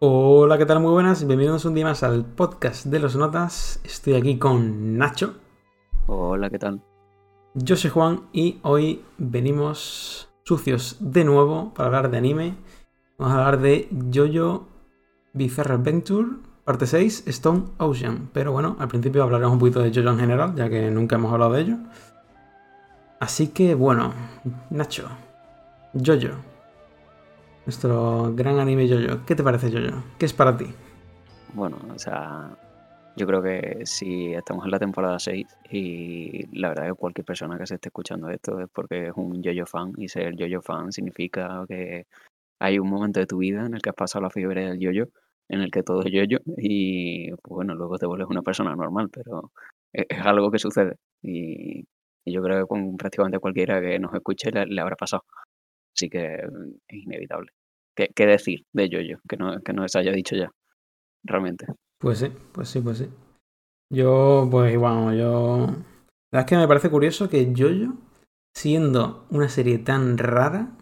Hola, ¿qué tal? Muy buenas, bienvenidos un día más al podcast de los notas. Estoy aquí con Nacho. Hola, ¿qué tal? Yo soy Juan y hoy venimos sucios de nuevo para hablar de anime. Vamos a hablar de Jojo Bizarre Adventure, parte 6, Stone Ocean. Pero bueno, al principio hablaremos un poquito de Jojo en general, ya que nunca hemos hablado de ello. Así que bueno, Nacho, Jojo, nuestro gran anime Jojo. ¿Qué te parece Jojo? ¿Qué es para ti? Bueno, o sea, yo creo que si estamos en la temporada 6 y la verdad es que cualquier persona que se esté escuchando esto es porque es un Jojo fan y ser Jojo fan significa que hay un momento de tu vida en el que has pasado la fiebre del Jojo, en el que todo es Jojo y pues bueno, luego te vuelves una persona normal, pero es, algo que sucede y, yo creo que con prácticamente cualquiera que nos escuche le habrá pasado. Así que es inevitable. ¿Qué, decir de Jojo? Que no, que no se haya dicho ya, realmente. Pues sí, pues sí, pues sí. Yo, pues igual, yo. La verdad es que me parece curioso que Jojo, siendo una serie tan rara,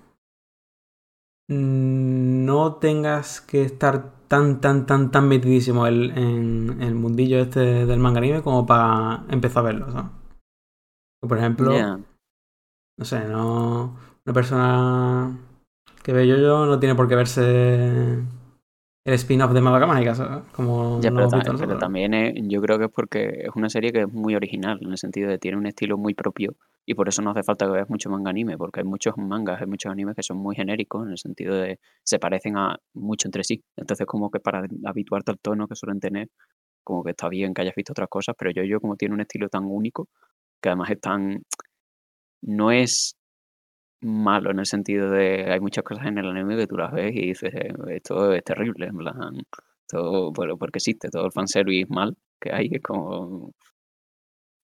mm, no tengas que estar tan, tan, tan, tan metidísimo el- en el mundillo este del manga anime como para empezar a verlo, ¿sabes? Por ejemplo, no sé, no. Una persona que ve Jojo no tiene por qué verse el spin-off de Madoka Mágica, ¿sabes? Como ya, pero, también es- yo creo que es porque es una serie que es muy original, en el sentido de tiene un estilo muy propio y por eso no hace falta que veas mucho manga anime, porque hay muchos mangas, hay muchos animes que son muy genéricos, en el sentido de se parecen a mucho entre sí. Entonces como que para habituarte al tono que suelen tener, como que está bien que hayas visto otras cosas, pero yo, yo como tiene un estilo tan único, que además es tan, no es malo en el sentido de hay muchas cosas en el anime que tú las ves y dices, "Eh, esto es terrible, en plan, todo, bueno, porque existe, todo el fanservice mal que hay, es como,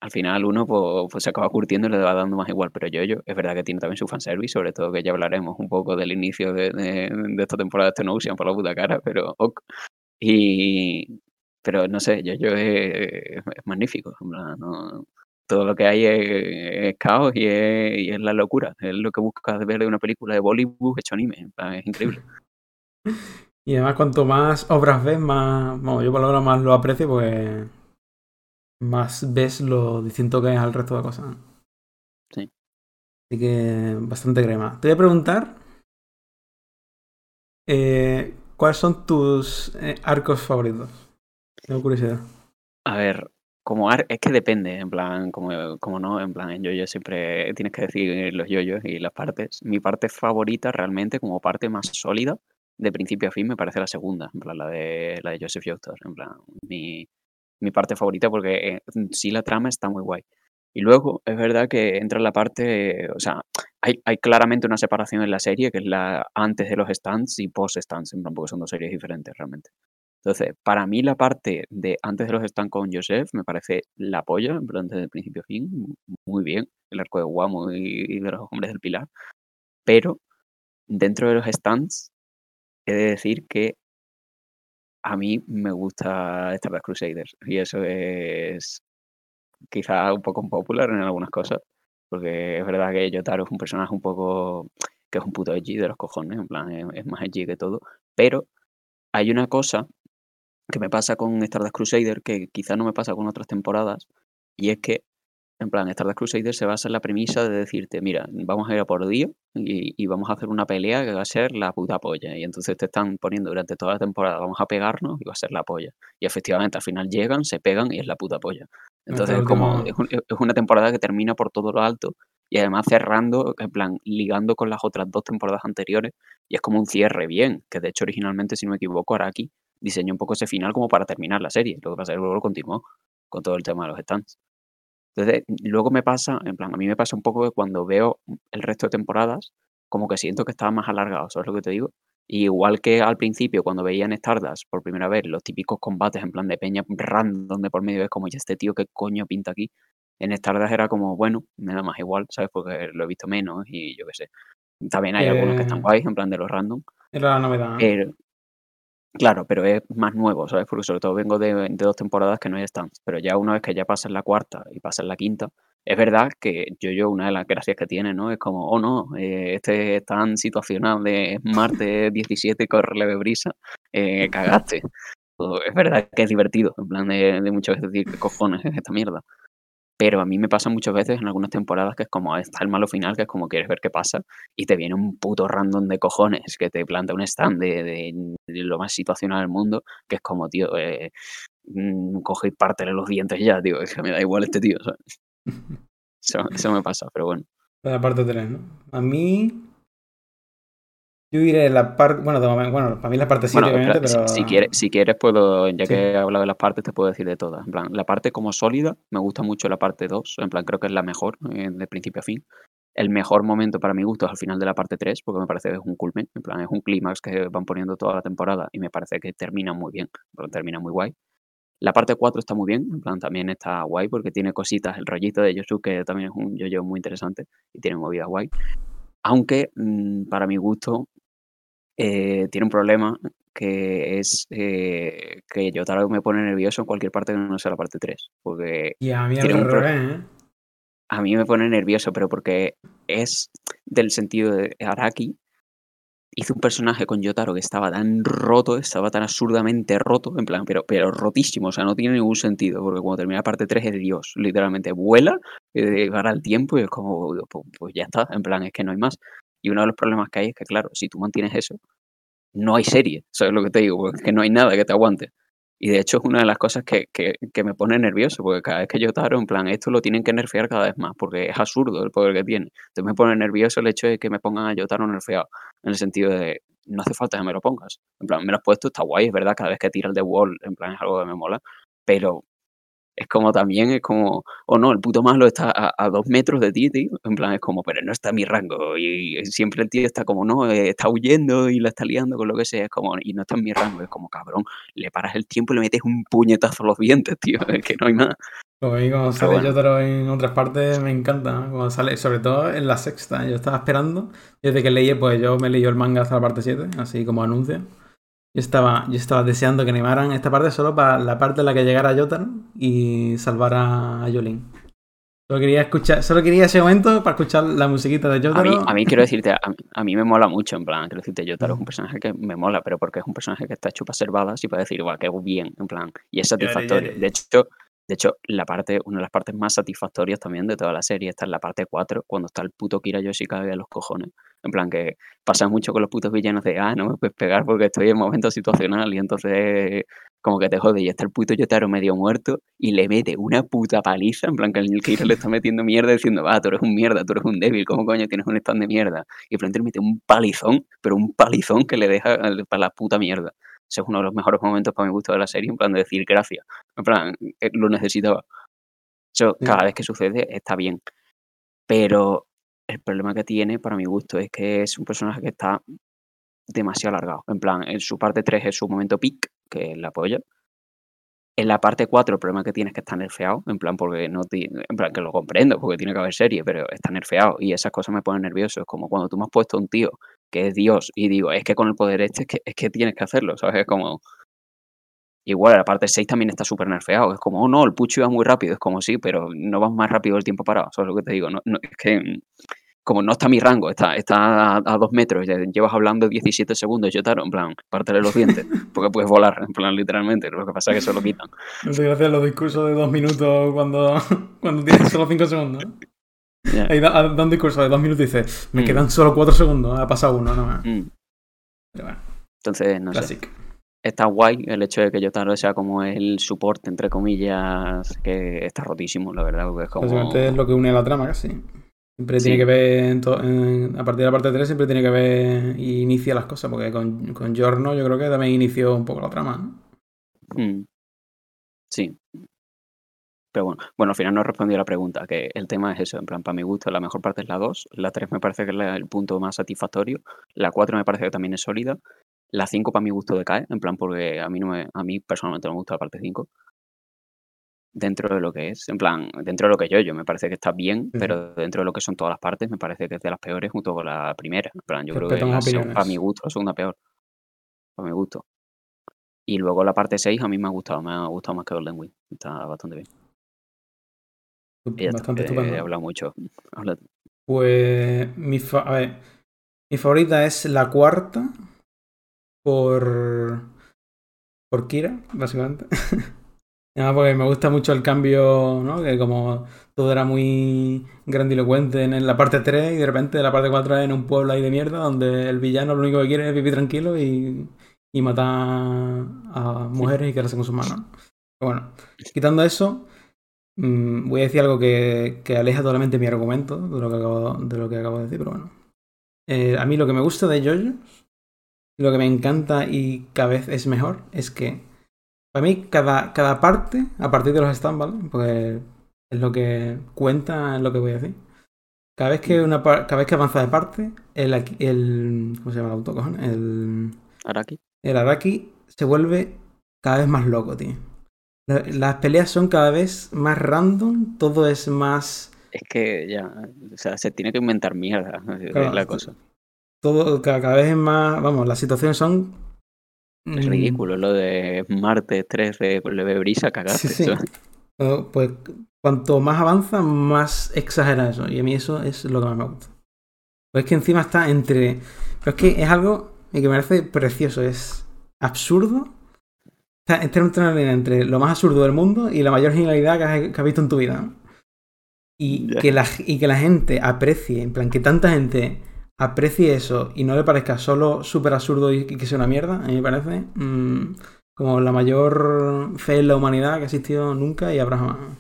al final uno pues, pues se acaba curtiendo y le va dando más igual, pero yo, yo, es verdad que tiene también su fanservice, sobre todo que ya hablaremos un poco del inicio de, esta temporada de Stone Ocean por la puta cara, pero ok. Y, pero no sé, yo, yo es, es magnífico, no- todo lo que hay es, es caos y es, y es la locura, es lo que buscas ver de una película de Bollywood hecho anime, es increíble. Y además, cuanto más obras ves, más. Bueno, yo por lo menos más lo aprecio, pues. Más ves lo distinto que es al resto de cosas. Sí. Así que bastante crema. Te voy a preguntar. eh, ¿Cuáles son tus eh, arcos favoritos? Tengo curiosidad. A ver, como ar- es que depende, en plan, como, como no, en plan, en yo siempre tienes que decir los yoyos y las partes. Mi parte favorita realmente, como parte más sólida, de principio a fin, me parece la segunda, en plan, la de, la de Joseph Joestar, en plan, mi, mi parte favorita porque eh, sí la trama está muy guay. Y luego es verdad que entra la parte, o sea, hay, hay claramente una separación en la serie, que es la antes de los stands y post stands, en plan, porque son dos series diferentes realmente. Entonces, para mí la parte de antes de los stands con Joseph me parece la polla, plan, desde el principio fin, mu- muy bien, el arco de Guamo y, de los hombres del Pilar. Pero dentro de los stands, he de decir que a mí me gusta Stardust Crusaders y eso es quizá un poco popular en algunas cosas, porque es verdad que Yotaro es un personaje un poco que es un puto edgy de los cojones, en plan, es, más edgy que todo, pero hay una cosa que me pasa con Stardust Crusader que quizá no me pasa con otras temporadas, y es que, en plan, Stardust Crusader se basa en la premisa de decirte, mira, vamos a ir a por Dio y, y vamos a hacer una pelea que va a ser la puta polla, y entonces te están poniendo durante toda la temporada, vamos a pegarnos y va a ser la polla. Y efectivamente, al final llegan, se pegan y es la puta polla. Entonces es como, es, un- es una temporada que termina por todo lo alto y además cerrando, en plan, ligando con las otras dos temporadas anteriores y es como un cierre bien, que de hecho originalmente, si no me equivoco, Araki diseñó un poco ese final como para terminar la serie, lo que pasa es que luego lo continuó con todo el tema de los stands. Entonces, luego me pasa, en plan, a mí me pasa un poco que cuando veo el resto de temporadas, como que siento que estaba más alargado, ¿sabes lo que te digo? Y igual que al principio, cuando veía en Stardust por primera vez los típicos combates en plan de peña random de por medio, es como, ¿y este tío qué coño pinta aquí? En Stardust era como, bueno, me da más igual, ¿sabes? Porque lo he visto menos y yo qué sé. También hay algunos que están Eh, guays, en plan de los random. Era la novedad. Claro, pero es más nuevo, ¿sabes? Porque sobre todo vengo de, de dos temporadas que no hay stands. Pero ya una vez que ya pasas la cuarta y pasas la quinta, Es verdad que yo una de las gracias que tiene, ¿no? Es como, oh no, eh, este es tan situacional de Marte 17, corre leve brisa, eh, cagaste. es verdad que es divertido, en plan de, de muchas veces decir, ¿qué cojones es esta mierda? Pero a mí me pasa muchas veces en algunas temporadas que es como, está el malo final, que es como quieres ver qué pasa, y te viene un puto random de cojones que te planta un stand de, lo más situacional del mundo, que es como, tío, eh, mm, coge y pártele los dientes ya, tío, es que me da igual este tío, Eso, me pasa, pero bueno. La parte 3, ¿no? A mí. Yo diré la parte. Bueno, bueno, para mí la parte 7, obviamente, pero. Si, quieres, si quieres, puedo. Ya que he hablado de las partes, te puedo decir de todas. En plan, la parte como sólida, me gusta mucho la parte 2. En plan, creo que es la mejor, eh, de principio a fin. El mejor momento para mi gusto es al final de la parte 3, porque me parece que es un culmen. En plan, es un clímax que van poniendo toda la temporada y me parece que termina muy bien. Termina muy guay. La parte 4 está muy bien, en plan también está guay porque tiene cositas, el rollito de Yosu que también es un yo-yo muy interesante y tiene movidas guay. Aunque mm, para mi gusto eh, tiene un problema que es eh, que Yotaro me pone nervioso en cualquier parte que no sea la parte 3. Porque y a mí ¿eh? A mí me pone nervioso, pero porque es del sentido de Araki, hizo un personaje con Yotaro que estaba tan roto, estaba tan absurdamente roto, en plan, pero, pero rotísimo, o sea, no tiene ningún sentido, porque cuando termina la parte 3 es Dios, literalmente vuela, eh, para el tiempo y es como, pues, pues, ya está, en plan, es que no hay más. Y uno de los problemas que hay es que, claro, si tú mantienes eso, no hay serie, ¿sabes lo que te digo? es que no hay nada que te aguante. Y de hecho es una de las cosas que, que, me pone nervioso, porque cada vez que yo taro, en plan, esto lo tienen que nerfear cada vez más, porque es absurdo el poder que tiene. Entonces me pone nervioso el hecho de que me pongan a Yotaro nerfeado, en el sentido de, no hace falta que me lo pongas. En plan, me lo has puesto, está guay, es verdad, cada vez que tira el de wall, en plan, es algo que me mola, pero es como también, es como, o no, el puto malo está a, dos metros de ti, tío. En plan, es como, pero no está en mi rango. Y, siempre el tío está como, no, eh, está huyendo y la está liando con lo que sea. Es como, y no está en mi rango. Es como, cabrón, le paras el tiempo y le metes un puñetazo a los dientes, tío. Es que no hay más. Como ahí cuando sale bueno. en otras partes me encanta, cuando sale, sobre todo en la sexta. Yo estaba esperando, desde que leí, pues yo me leí el manga hasta la parte 7, así como anuncio. Yo estaba, yo estaba deseando que animaran esta parte solo para la parte en la que llegara Jotaro y salvara a Yolin. Solo quería escuchar, solo quería ese momento para escuchar la musiquita de Jotaro. A mí, quiero decirte, a, mí me mola mucho, en plan, quiero decirte, Jotaro es un personaje que me mola, pero porque es un personaje que está hecho para ser y para decir, igual, que bien, en plan, y es satisfactorio. De hecho, de hecho, la parte, una de las partes más satisfactorias también de toda la serie está en la parte 4, cuando está el puto Kira Yoshikabe a los cojones. En plan, que pasa mucho con los putos villanos de, ah, no me puedes pegar porque estoy en momento situacional y entonces como que te jode y está el puto Yotaro medio muerto y le mete una puta paliza, en plan que el Kira le está metiendo mierda diciendo, ah, tú eres un mierda, tú eres un débil, ¿cómo coño tienes un stand de mierda? Y frente le mete un palizón, pero un palizón que le deja para la puta mierda. Ese es uno de los mejores momentos para mi gusto de la serie, en plan de decir gracias. En plan, eh, lo necesitaba. Eso, cada vez que sucede está bien. Pero el problema que tiene, para mi gusto, es que es un personaje que está demasiado alargado. En plan, en su parte 3 es su momento peak, que es la polla. En la parte 4 el problema que tiene es que está nerfeado, en plan, porque no en plan, que lo comprendo, porque tiene que haber serie, pero está nerfeado y esas cosas me ponen nervioso. Es como cuando tú me has puesto a un tío que es Dios, y digo, es que con el poder este es que, es que tienes que hacerlo, ¿sabes? Es como... Igual, la parte 6 también está súper nerfeado. Es como, oh no, el pucho iba muy rápido. Es como, sí, pero no vas más rápido el tiempo parado. ¿Sabes lo que te digo? Es que, mm, como no está mi rango, está, está a, dos metros, llevas hablando 17 segundos, yo en plan, pártele los dientes, porque puedes volar, en plan, literalmente. Lo que pasa es que se lo quitan. No te hacer los discursos de dos minutos cuando, cuando tienes solo cinco segundos. Ahí da, un discurso de dos minutos y dice, me mm. quedan solo cuatro segundos, ha pasado uno, no mm. Pero bueno. Entonces, no sé. Está guay el hecho de que Yotaro sea como el soporte, entre comillas, que está rotísimo, la verdad. Porque es como... Básicamente es lo que une la trama casi. Siempre tiene que ver, a partir de la parte 3 siempre tiene que ver y inicia las cosas, porque con, con Giorno yo creo que también inició un poco la trama. Mm. Sí, pero bueno, bueno, al final no he respondido a la pregunta, que el tema es eso, en plan, para mi gusto la mejor parte es la 2, la 3 me parece que es el punto más satisfactorio, la 4 me parece que también es sólida, la 5 para mi gusto decae, en plan, porque a mí, no me, a mí personalmente no me gusta la parte 5, dentro de lo que es, en plan, dentro de lo que yo, yo me parece que está bien, pero dentro de lo que son todas las partes, me parece que es de las peores junto con la primera, en plan, yo creo que a mi gusto la segunda peor, para mi gusto. Y luego la parte 6 a mí me ha gustado, me ha gustado más que Golden Wing, está bastante bien. Bastante estupendo. He hablado mucho. Habla tú. Pues mi, fa- a ver, mi favorita es la cuarta por por Kira, básicamente. Además porque me gusta mucho el cambio, ¿no? Que como todo era muy grandilocuente en la parte 3 y de repente la parte 4 es en un pueblo ahí de mierda donde el villano lo único que quiere es vivir tranquilo y, y matar a mujeres y quedarse con sus manos. Pero bueno, quitando eso, mm, voy a decir algo que, que aleja totalmente mi argumento de lo que acabo de, lo que acabo de decir, pero bueno. Eh, a mí lo que me gusta de JoJo, lo que me encanta y cada vez es mejor, es que para mí cada, cada parte, a partir de los stands, ¿vale? Porque es lo que cuenta, es lo que voy a decir. Cada vez que, una, cada vez que avanza de parte, el, el ¿cómo se llama el auto, cojones? El, Araki. el Araki se vuelve cada vez más loco, tío. La- Las peleas son cada vez más random, todo es más... Es que ya, o sea, se tiene que inventar mierda, Claro, la cosa. Todo cada, cada vez es más... Vamos, las situaciones son... Es ridículo lo de martes 3 de leve brisa, cagaste. Sí, sí. Pues cuanto más avanza, más exagera eso. Y a mí eso es lo que más me gusta. Pues es que encima está entre. Pero es que es algo que me parece precioso. Es absurdo. Está entre una línea entre lo más absurdo del mundo y la mayor genialidad que has, que has visto en tu vida. Y, que la, y que la gente aprecie, en plan, que tanta gente aprecie eso y no le parezca solo súper absurdo y que sea una mierda, a mí me parece mm, como la mayor fe en la humanidad que ha existido nunca y habrá jamás.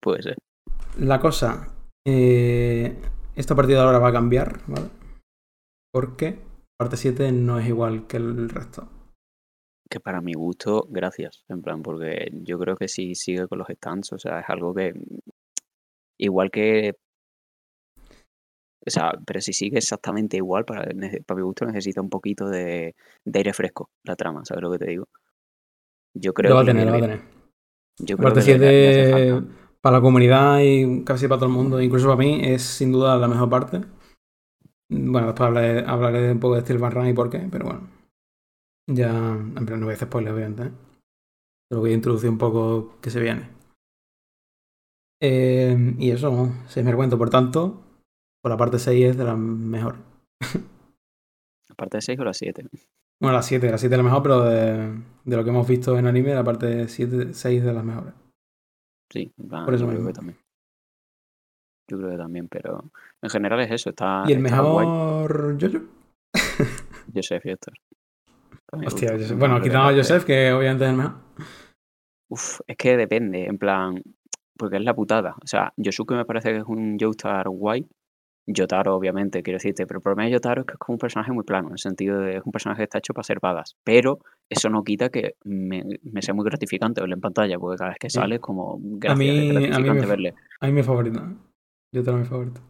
Puede ser. La cosa, eh, esta partida ahora va a cambiar, ¿vale? Porque parte 7 no es igual que el resto. Que para mi gusto, gracias. En plan, porque yo creo que si sigue con los stands, o sea, es algo que. Igual que. O sea, pero si sigue exactamente igual, para, para mi gusto necesita un poquito de, de aire fresco la trama, ¿sabes lo que te digo? Yo creo Lo va a que tener, lo va a tener. Yo creo Parte que hace 7 falta. para la comunidad y casi para todo el mundo, incluso para mí, es sin duda la mejor parte. Bueno, después hablaré, hablaré un poco de Steel Van Run y por qué, pero bueno. Ya, en plan, no voy a hacer spoilers, obviamente. ¿eh? Pero voy a introducir un poco qué se viene. Eh, y eso, se me cuento, por tanto, por la parte 6 es de las mejores. Aparte de 6 o la 7. Bueno, la 7, la 7 es la mejor, pero de, de lo que hemos visto en anime, la parte 7, 6 de las mejores. Sí, plan, Por eso yo creo mismo. que también. Yo creo que también, pero en general es eso. Está, ¿Y el está mejor Jojo? Joseph y Héctor. Hostia, Joseph- bueno, quitando a parte. Joseph, que obviamente es el mejor. Uf, es que depende, en plan, porque es la putada. O sea, Yosuke me parece que es un Joestar guay. Yotaro, obviamente, quiero decirte, pero el problema de Yotaro es que es como un personaje muy plano, en el sentido de es un personaje que está hecho para ser badass. Pero eso no quita que me, me sea muy gratificante verlo en pantalla, porque cada vez que sale es como gracias, mí- a mí me gratificante fa- verle. A mí mi favorito. Yo tengo mi favorito.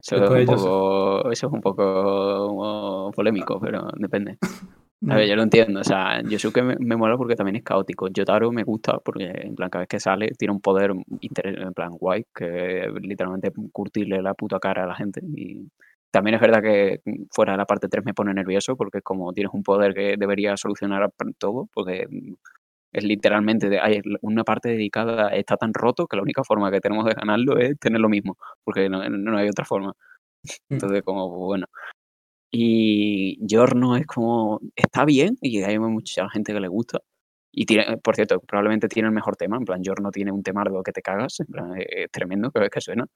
Eso es, un poco, eso es un poco polémico, pero depende. A ver, yo lo entiendo. O sea, Yosuke me, me mola porque también es caótico. Yotaro me gusta porque, en plan, cada vez que sale, tiene un poder en plan guay, que literalmente curtirle la puta cara a la gente. Y también es verdad que fuera de la parte 3 me pone nervioso porque es como tienes un poder que debería solucionar todo, porque es literalmente de, hay una parte dedicada, está tan roto que la única forma que tenemos de ganarlo es tener lo mismo, porque no, no hay otra forma. Mm. Entonces, como, bueno. Y Giorno es como, está bien y hay mucha gente que le gusta. Y tiene, por cierto, probablemente tiene el mejor tema. En plan, Giorno tiene un temardo que te cagas. En plan, es, es tremendo cada vez que suena.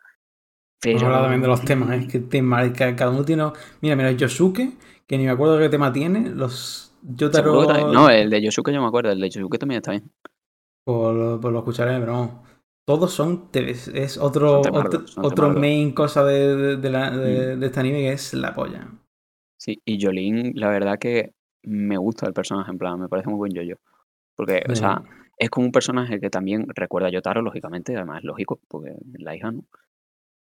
Pero. Hablar también de los temas, ¿eh? Que tema, ca- cada uno tiene. Mira, mira, Yosuke, que ni me acuerdo qué tema tiene. Los Yotaro. No, el de Yosuke yo me acuerdo. El de Yosuke también está bien. Pues, lo- pues lo escucharé, pero vamos. Todos son. Es otro, temardos, otro, otro main cosa de, de, de la- de- de este anime que es la polla. Sí, y Jolín, la verdad que me gusta el personaje. En plan, me parece muy buen yo-yo. Porque, o sea, es como un personaje que también recuerda a Yotaro, lógicamente, además es lógico, porque es la hija, ¿no?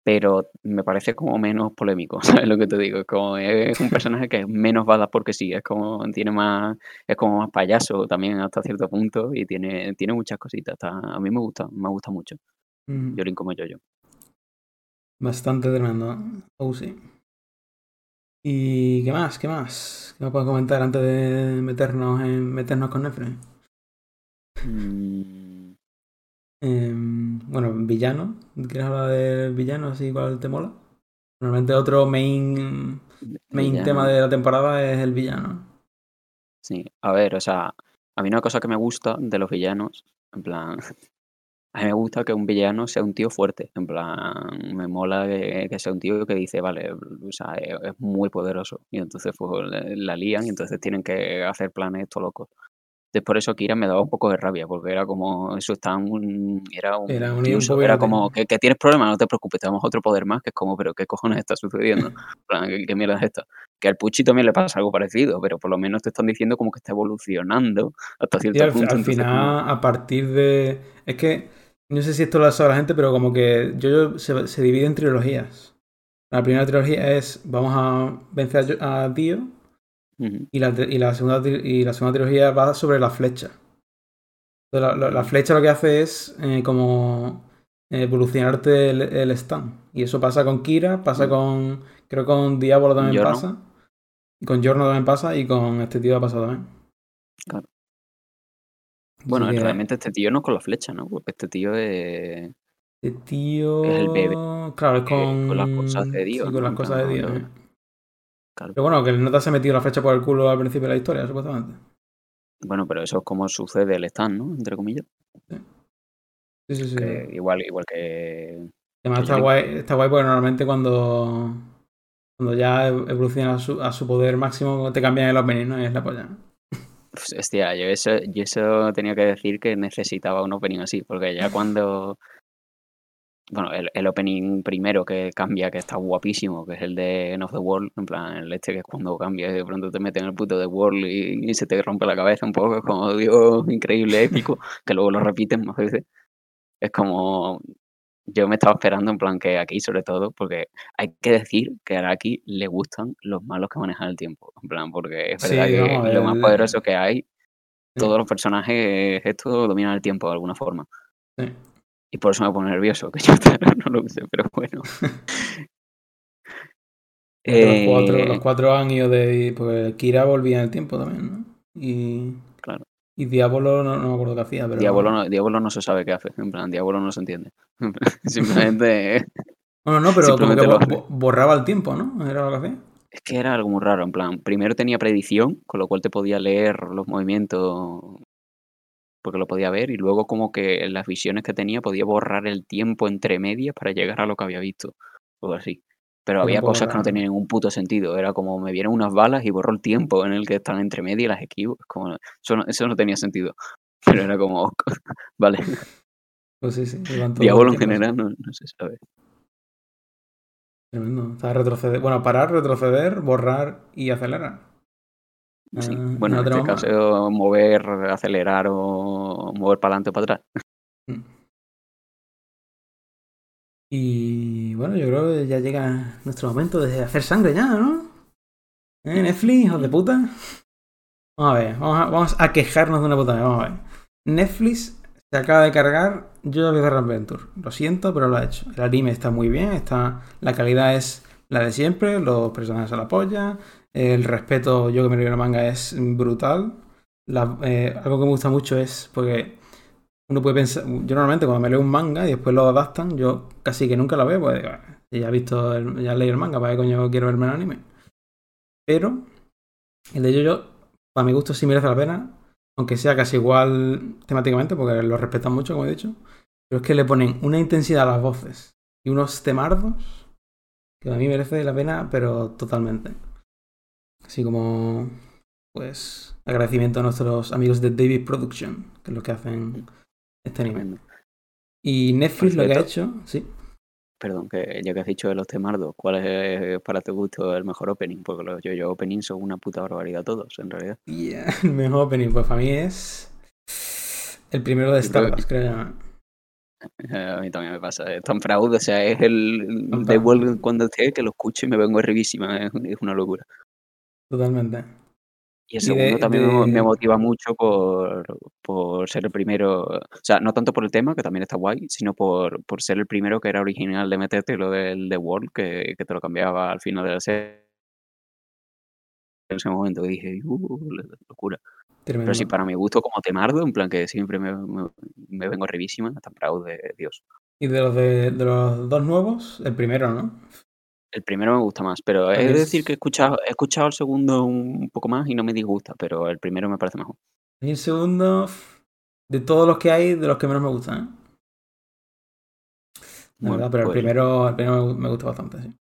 Pero me parece como menos polémico, ¿sabes lo que te digo? Es como es un personaje que es menos badass porque sí, es como tiene más, es como más payaso también hasta cierto punto y tiene, tiene muchas cositas. está- a mí me gusta, me gusta mucho. Mm, Jolín como yo-yo. Bastante tremendo. Oh, sí. ¿Y qué más? ¿Qué más? ¿Qué me puedes comentar antes de meternos en meternos con Netflix? Mm, Em, bueno, villano. ¿Quieres hablar del villano así cuál te mola? Normalmente otro main, main Villano. tema de la temporada es el villano. Sí, a ver, o sea, a mí una cosa que me gusta de los villanos, en plan, a mí me gusta que un villano sea un tío fuerte, en plan, me mola que, que sea un tío que dice, vale, o sea, es, es muy poderoso, y entonces pues la lían y entonces tienen que hacer planes esto locos. Entonces por eso Kira me daba un poco de rabia, porque era como, eso está un, era un Era un- un era como, que, que tienes problemas, no te preocupes, te damos otro poder más, que es como, pero ¿qué cojones está sucediendo? ¿qué, qué mierda es esta? Que al Puchi también le pasa algo parecido, pero por lo menos te están diciendo como que está evolucionando hasta cierto al, punto. al entonces como- final, a partir de. Es que. No sé si esto lo sabe la gente, pero como que yo se, se divide en trilogías. La primera trilogía es vamos a vencer a, Yo- Dio. Y la, y, la segunda, y la segunda trilogía va sobre la flecha. La, la- la flecha lo que hace es eh, como evolucionarte el, el stun. Y eso pasa con Kira, pasa con. Creo que con Diablo también pasa. Con Giorno también pasa. Y con este tío ha pasado también. Claro. Bueno, realmente este tío no es con la flecha, ¿no? Porque este tío es... Este tío. Es el bebé, Claro, es eh, con. con las cosas de Dios, Sí, ¿no? con las cosas de Dios. no. Claro. Pero bueno, que el nota se ha metido la flecha por el culo al principio de la historia, supuestamente. Bueno, pero eso es como sucede el stand, ¿no? Entre comillas. Sí, sí, sí. Que igual, igual que... Además está guay, está guay porque normalmente cuando, cuando ya evoluciona a su, a su poder máximo te cambian el opening, ¿no? Y es la polla. Pues, hostia, yo eso, yo eso tenía que decir que necesitaba un opening así, porque ya cuando... Bueno, el, el opening primero que cambia, que está guapísimo, que es el de End of the World, en plan, el este que es cuando cambia y de pronto te meten el puto de World y, y se te rompe la cabeza un poco, es como, Dios, increíble, épico, que luego lo repiten más veces. Es como, yo me estaba esperando en plan que aquí sobre todo, porque hay que decir que a Araki le gustan los malos que manejan el tiempo, en plan, porque es Sí, verdad que vamos, lo más el- poderoso que hay, todos los personajes, esto dominan el tiempo de alguna forma. Sí. Y por eso me pone nervioso, que yo no lo use, pero bueno. Los, cuatro, Eh, los cuatro ido de. Porque Kira volvía en el tiempo también, ¿no? Y. Y Diablo no, no me acuerdo qué hacía, pero. Diablo, no, Diablo no se sabe qué hace, en plan, Diablo no se entiende. Simplemente No, no, pero como que bo- borraba el tiempo, ¿no? Era lo que hacía. es que era algo muy raro, en plan, primero tenía predicción, con lo cual te podía leer los movimientos porque lo podía ver, y luego como que en las visiones que tenía podía borrar el tiempo entre medias para llegar a lo que había visto, o así. Pero un había cosas que no tenían ningún puto sentido, era como me vieron unas balas y borró el tiempo en el que están entre medias y las esquivo, es como, eso no, eso no tenía sentido. Pero era como, vale, Pues sí, sí. Diablo en general no, no se sabe. Tremendo. Retroceder. Bueno, parar, retroceder, borrar y acelerar. Sí. Ah, Bueno, no en este caso, mover, acelerar o mover para adelante o para atrás. Mm. Y bueno, yo creo que ya llega nuestro momento de hacer sangre ya, ¿no? ¿Eh, Netflix, hijos de puta? Vamos a ver, vamos a, a quejarnos de una puta vez, vamos a ver. Netflix se acaba de cargar Yo Bizarre Adventure. Lo siento, pero lo ha hecho. El anime está muy bien, está, la calidad es la de siempre, los personajes se la polla, el respeto, yo que me leo el manga, es brutal. Eh, algo que me gusta mucho es porque uno puede pensar, yo normalmente cuando me leo un manga y después lo adaptan, yo casi que nunca lo veo, pues digo, "Ah, ya he visto, el- ya leído el manga, ¿para qué coño quiero verme el anime? Pero el de Jojo, para mi gusto sí merece la pena, aunque sea casi igual temáticamente, porque lo respetan mucho, como he dicho, pero es que le ponen una intensidad a las voces y unos temardos que a mí merece la pena, pero totalmente. Así como, pues, agradecimiento a nuestros amigos de David Production, que es lo que hacen este anime. Tremendo. Y Netflix lo que ha hecho, sí. Perdón, que ya que has dicho de los temardos, ¿cuál es para tu gusto el mejor opening? Porque los yo-yo openings son una puta barbaridad todos, en realidad. Yeah, el mejor opening, pues para mí es el primero de Yo creo que-. Eh, A mí también me pasa. Es tan fraud, o sea, es el de. World cuando esté que lo escucho y me vengo arribísima, es, es una locura. Totalmente. Y el de- segundo también me- me de- motiva mucho por, por ser el primero, o sea, no tanto por el tema, que también está guay, sino por, por ser el primero que era original de meterte lo del The World, que, que te lo cambiaba al final de la serie. En ese momento que dije, uh, locura. Pero si para mi gusto como temardo, en plan que siempre me, me, vengo revísima, hasta Proud de Dios. ¿Y de los, de, los dos nuevos? El primero, ¿no? El primero me gusta más, pero es decir que he escuchado, he escuchado el segundo un poco más y no me disgusta, pero el primero me parece mejor. Y el segundo, de todos los que hay, de los que menos me gustan, ¿eh? verdad, pero el, pues primero, el primero me gusta bastante, sí.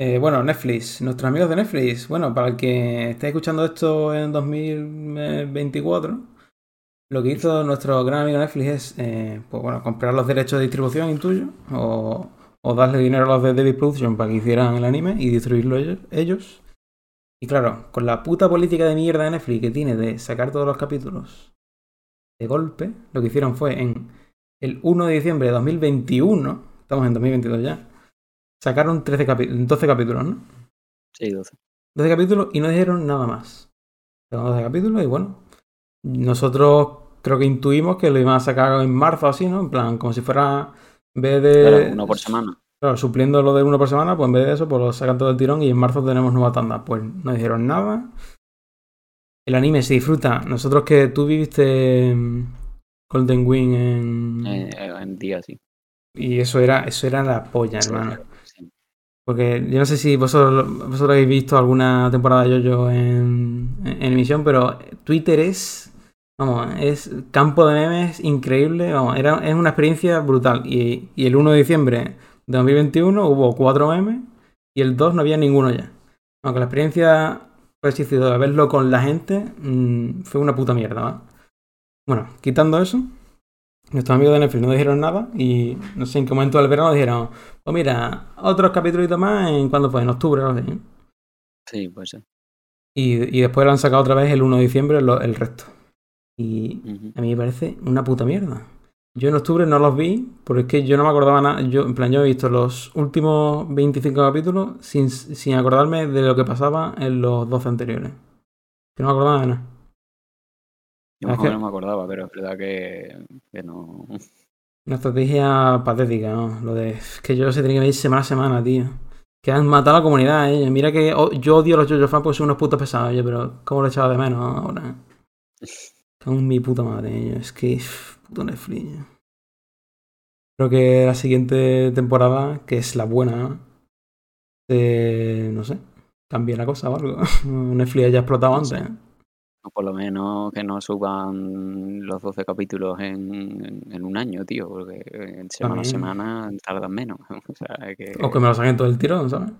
Eh, bueno, Netflix, nuestros amigos de Netflix. Bueno, para el que esté escuchando esto en 2024, lo que hizo nuestro gran amigo Netflix es, eh, pues bueno, comprar los derechos de distribución, intuyo, o, o darle dinero a los de David Production para que hicieran el anime y distribuirlo ellos. Y claro, con la puta política de mierda de Netflix que tiene de sacar todos los capítulos de golpe, lo que hicieron fue en el 1 de diciembre de 2021, estamos en 2022 ya, Sacaron 13 12 capítulos, ¿no? Sí, 12. 12 capítulos y no dijeron nada más. 12 capítulos y bueno. Nosotros creo que intuimos que lo iban a sacar en marzo así, ¿no? En plan, como si fuera. En vez de. uno por semana. Claro, supliendo lo de uno por semana, pues en vez de eso, pues lo sacan todo el tirón y en marzo tenemos nueva tanda. Pues no dijeron nada. El anime se disfruta. Nosotros que tú viviste Golden Wing en. Eh, en día, sí. Y eso era, eso era la polla, hermano. Porque yo no sé si vosotros, vosotros habéis visto alguna temporada de Yo-Yo en, emisión, pero Twitter es, vamos, es campo de memes increíble, vamos, era, es una experiencia brutal. Y, el 1 de diciembre de 2021 hubo cuatro memes y el 2 no había ninguno ya. Aunque la experiencia, por así de verlo con la gente, mm, fue una puta mierda, ¿va? Bueno, quitando eso, Nuestros amigos de Netflix no dijeron nada y no sé en qué momento del verano dijeron, pues mira, otros capítulos más en cuando fue, en octubre o así. Sí, pues sí. Y, y, después lo han sacado otra vez el 1 de diciembre el resto. Y a mí me parece una puta mierda. Yo en octubre no los vi, porque es que yo no me acordaba nada. Yo, en plan, yo he visto los últimos 25 capítulos sin, sin acordarme de lo que pasaba en los 12 anteriores. Que no me acordaba de nada. Yo no me acordaba, pero es verdad que, no. Una estrategia patética, ¿no? Lo de que yo se tiene que ver semana a semana, tío. Que han matado a la comunidad, ¿eh? Mira que yo odio a los JoJo fans porque son unos putos pesados, oye, pero ¿cómo lo echaba de menos ahora? Con mi puta madre, es que puto Netflix. Creo que la siguiente temporada, que es la buena, eh, no sé, cambie la cosa o algo. Netflix ya ha explotado antes por lo menos que no suban los 12 capítulos en, en, un año, tío, porque en semana a semana tardan menos. o, sea, que... o que me lo saquen todo el tiro, ¿sabes?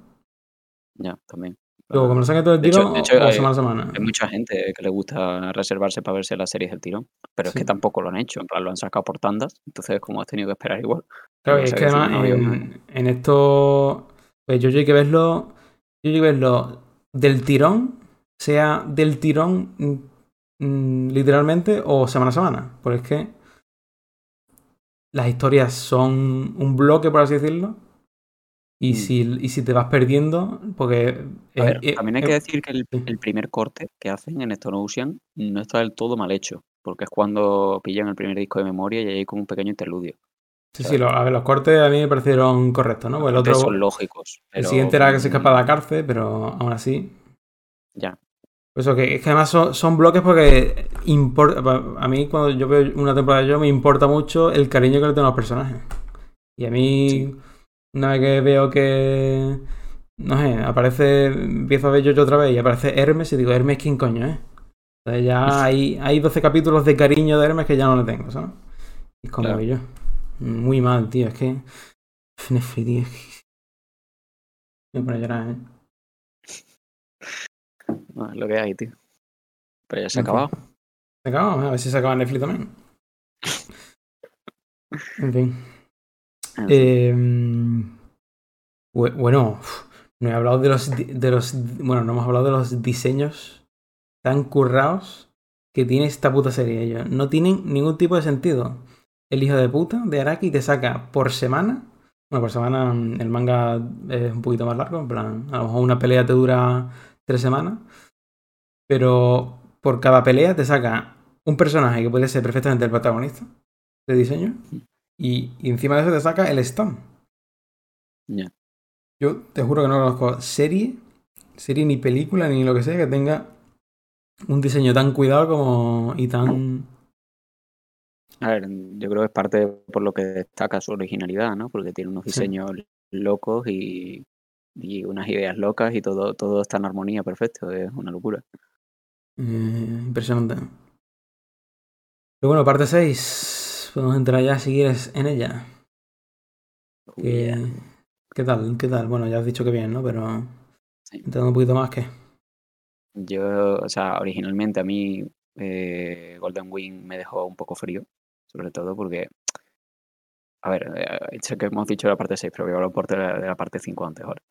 Ya, también. Luego, me lo saquen todo el tiro o semana a semana. Hay mucha gente que le gusta reservarse para verse las series del tiro, pero es que tampoco lo han hecho, en plan lo han sacado por tandas, entonces como has tenido que esperar igual. Claro, es que además en, esto, pues yo hay que verlo, yo hay que verlo del tirón sea del tirón mm, mm, literalmente o semana a semana. Porque es que las historias son un bloque, por así decirlo. Y, mm. si, y si te vas perdiendo, porque... también hay que decir que el, primer corte que hacen en Stone Ocean no está del todo mal hecho, porque es cuando pillan el primer disco de memoria y hay como un pequeño interludio. Sí, sí, a ver, los cortes a mí me parecieron correctos, ¿no? Pues el otro, son lógicos. El siguiente era que se escapa de la cárcel, pero aún así... Ya. Que es que además son, bloques porque importa, a mí cuando yo veo una temporada de yo me importa mucho el cariño que le tengo a los personajes. Y a mí, vez que veo que, no sé, aparece, empiezo a ver yo otra vez y aparece Hermes y digo, Hermes, ¿quién coño es? Entonces ya hay, hay 12 capítulos de cariño de Hermes que ya no le tengo, ¿sabes? Y como yo. Muy mal, tío, es que... Netflix, tío. Me pone a llorar, ¿eh? No, es lo que hay, tío. Pero ya se ha acabado. Se ha acabado, a ver si se acaba Netflix también. en fin. Em, bueno, no he hablado de los, de los. Bueno, no hemos hablado de los diseños tan currados que tiene esta puta serie. Ellos. No tienen ningún tipo de sentido. El hijo de puta de Araki te saca por semana. Bueno, por semana mm, el manga es un poquito más largo. En plan, a lo mejor una pelea te dura tres semanas. Pero por cada pelea te saca un personaje que puede ser perfectamente el protagonista de diseño. Y, encima de eso te saca el stand. Yo te juro que no conozco serie, serie ni película, ni lo que sea que tenga un diseño tan cuidado como y tan... A ver, yo creo que es parte por lo que destaca su originalidad, ¿no? Porque tiene unos diseños locos y, y, unas ideas locas y todo, todo está en armonía perfecto, es una locura. Eh, impresionante. Pero bueno, parte 6, podemos entrar ya si quieres en ella. ¿Qué, tal? ¿Qué tal? Bueno, ya has dicho que bien, ¿no? Pero entrando un poquito más, ¿qué? Yo, o sea, originalmente a mí eh, Golden Wing me dejó un poco frío, sobre todo porque, a ver, eh, sé que hemos dicho la parte 6, pero voy a hablar de la, parte 5 antes ahora.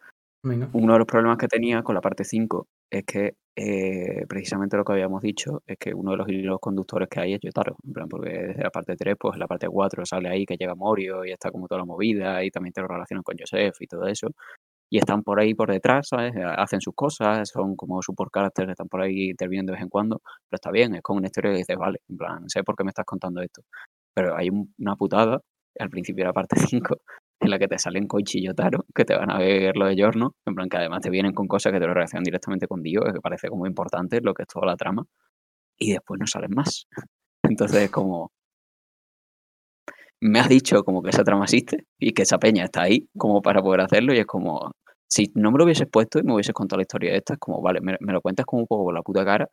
Uno de los problemas que tenía con la parte 5 es que eh, precisamente lo que habíamos dicho es que uno de los conductores que hay es Yotaro, en plan, porque desde la parte 3, pues la parte 4 sale ahí que llega Morio y está como toda la movida y también te lo relacionan con Joseph y todo eso y están por ahí por detrás, ¿sabes? Eh, hacen sus cosas, son como support characters, están por ahí interviniendo de vez en cuando, pero está bien, es como una historia que dices, vale, en plan, sé por qué me estás contando esto. Pero hay una putada al principio de la parte 5 en la que te salen Koichi y que te van a ver lo de Giorno, en plan que además te vienen con cosas que te lo relacionan directamente con Dio, que parece como importante lo que es toda la trama, y después no salen más. Entonces es como, me has dicho como que esa trama existe y que esa peña está ahí como para poder hacerlo y es como, si no me lo hubieses puesto y me hubieses contado la historia de esta, es como, vale, me, lo cuentas como un poco por la puta cara,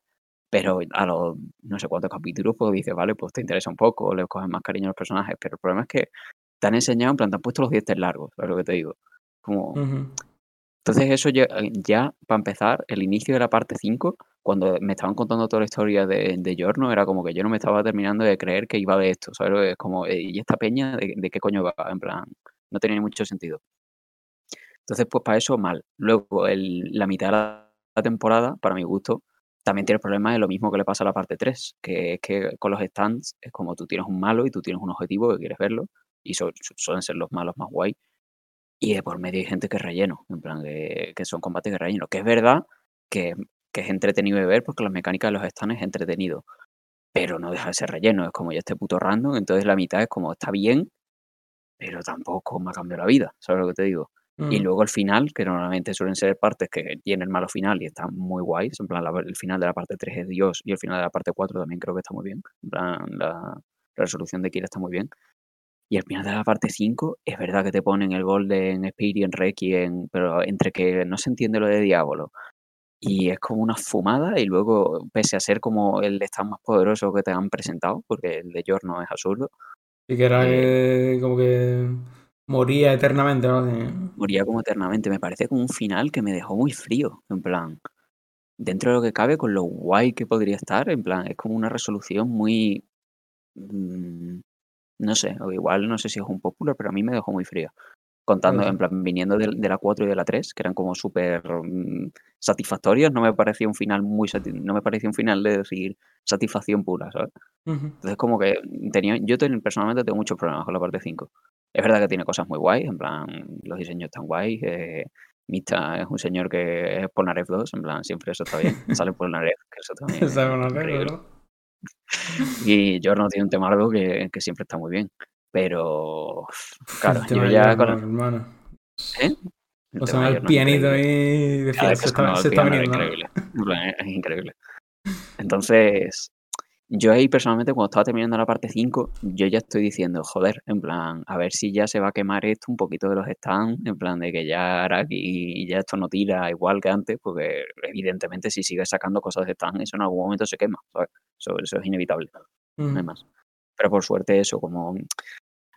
pero a los no sé cuántos capítulos, pues dices, vale, pues te interesa un poco, le coges más cariño a los personajes, pero el problema es que te han enseñado, en plan, te han puesto los dientes largos, es lo que te digo. Como... Entonces eso ya, ya, para empezar, el inicio de la parte 5, cuando me estaban contando toda la historia de, de Giorno, era como que yo no me estaba terminando de creer que iba de esto, ¿sabes? Es como, eh, ¿y esta peña de, de qué coño va? En plan, no tenía mucho sentido. Entonces, pues para eso mal. Luego, el, la mitad de la temporada, para mi gusto, también tiene problemas de lo mismo que le pasa a la parte 3, que es que con los stands es como tú tienes un malo y tú tienes un objetivo que quieres verlo, y suelen ser los malos más guay. Y de por medio hay gente que relleno, en plan, que, que son combates de relleno. Que es verdad que, que, es entretenido de ver porque las mecánicas de los stands es entretenido, pero no deja de ser relleno, es como ya este puto random, entonces la mitad es como está bien, pero tampoco me ha cambiado la vida, ¿sabes lo que te digo? Y mm. luego el final, que normalmente suelen ser partes que tienen malo final y están muy guays. En plan, el final de la parte 3 es Dios y el final de la parte 4 también creo que está muy bien. En plan, la, resolución de Kira está muy bien. Y el final de la parte 5 es verdad que te ponen el Golden Spirit en Requiem, pero entre que no se entiende lo de Diablo y es como una fumada y luego, pese a ser como el stand más poderoso que te han presentado, porque el de no es absurdo. Y que era eh, como que Moría eternamente, ¿no? Moría como eternamente. Me parece como un final que me dejó muy frío. En plan, dentro de lo que cabe, con lo guay que podría estar, en plan, es como una resolución muy. Mm, no sé, o igual no sé si es un popular, pero a mí me dejó muy frío. Contando, en plan, viniendo de, la 4 y de la 3, que eran como súper mm, satisfactorios, no me parecía un final muy no me parecía un final de decir satisfacción pura, ¿sabes? Entonces, como que tenía, yo personalmente tengo muchos problemas con la parte 5. Es verdad que tiene cosas muy guays, en plan, los diseños están guays. Eh, Mista es un señor que es Polnareff 2, en plan, siempre eso está bien. Sale Polnareff, que eso también es increíble. ¿no? Y Jorno tiene un temardo que, que siempre está muy bien. Pero, claro, yo ya con... Hermano. ¿Eh? o sea, el pianito ahí de se, está, se está viniendo. Es increíble. Es increíble. Entonces, yo ahí personalmente cuando estaba terminando la parte 5, yo ya estoy diciendo, joder, en plan, a ver si ya se va a quemar esto un poquito de los stands, en plan de que ya y ya esto no tira igual que antes, porque evidentemente si sigue sacando cosas de stand, eso en algún momento se quema, Eso, es inevitable, no hay más. Pero por suerte eso, como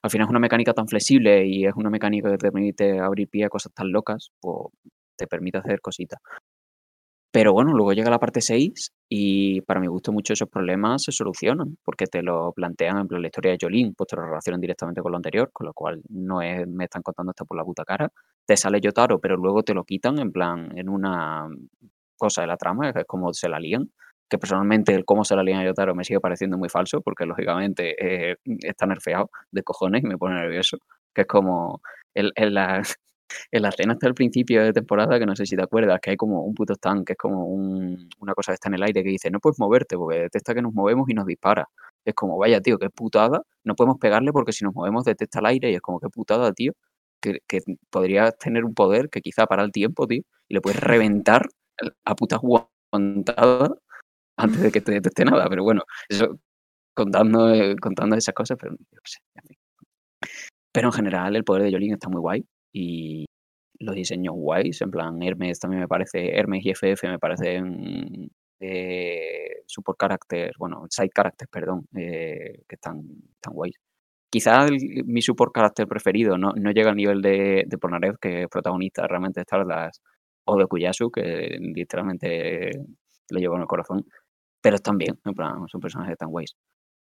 al final es una mecánica tan flexible y es una mecánica que te permite abrir pie a cosas tan locas, pues te permite hacer cositas. Pero bueno, luego llega la parte 6 y para mi gusto muchos de esos problemas se solucionan, porque te lo plantean en plan la historia de Jolín, pues te lo relacionan directamente con lo anterior, con lo cual no es, me están contando esto por la puta cara. Te sale Yotaro, pero luego te lo quitan en plan, en una cosa de la trama, que es como se la lían. Que personalmente el cómo se la lían a Yotaro me sigue pareciendo muy falso, porque lógicamente eh, está nerfeado de cojones y me pone nervioso. Que es como el, la, en la escena hasta el principio de temporada, que no sé si te acuerdas, que hay como un puto stand, que es como una cosa que está en el aire que dice, no puedes moverte porque detecta que nos movemos y nos dispara. Es como, vaya, tío, qué putada, no podemos pegarle porque si nos movemos detecta el aire y es como, qué putada, tío, que, que podrías tener un poder que quizá para el tiempo, tío, y le puedes reventar a putas aguantadas antes de que te deteste nada, pero bueno, eso contando, eh, contando esas cosas, pero yo sé, Pero en general el poder de Jolín está muy guay y los diseños guays, en plan Hermes también me parece, Hermes y FF me parecen eh, support characters, bueno, side characters, perdón, eh, que están, están guays. Quizás mi support character preferido no, no llega al nivel de, de que es protagonista realmente de Star las o de Kuyasu, que literalmente lo llevo en el corazón, pero están bien, en plan, son personajes tan guays.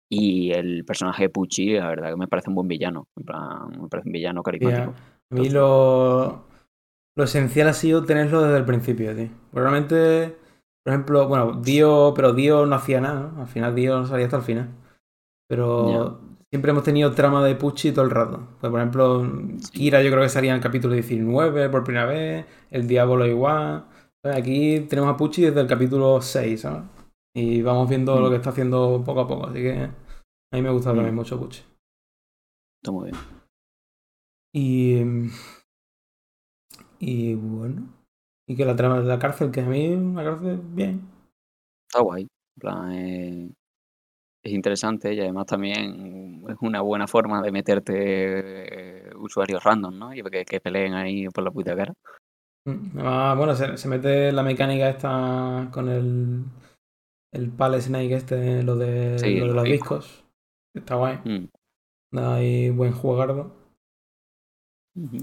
Y el personaje de Pucci, la verdad que me parece un buen villano, en plan, me parece un villano carismático. A mí lo, lo esencial ha sido tenerlo desde el principio, tío. Realmente, por ejemplo, bueno, Dio, pero Dio no hacía nada, ¿no? Al final Dio no salía hasta el final. Pero siempre hemos tenido trama de Pucci todo el rato. Pues, por ejemplo, Kira yo creo que salía en el capítulo 19 por primera vez, el Diablo igual. Pues, aquí tenemos a Pucci desde el capítulo 6, ¿sabes? Y vamos viendo lo mm. que está haciendo poco a poco. Así que a mí me gusta también mm. mucho Pucci. Está muy bien. Y. Y bueno. Y que la trama de la cárcel, que a mí la cárcel, bien. Está guay. En plan, eh, es interesante y además también es una buena forma de meterte usuarios random, ¿no? Y que, que peleen ahí por la puta cara. Mm, ah, bueno, se, mete la mecánica esta con el, el Palace Snake este, lo de, lo de los discos. Está guay. Mm. Hay buen jugardo.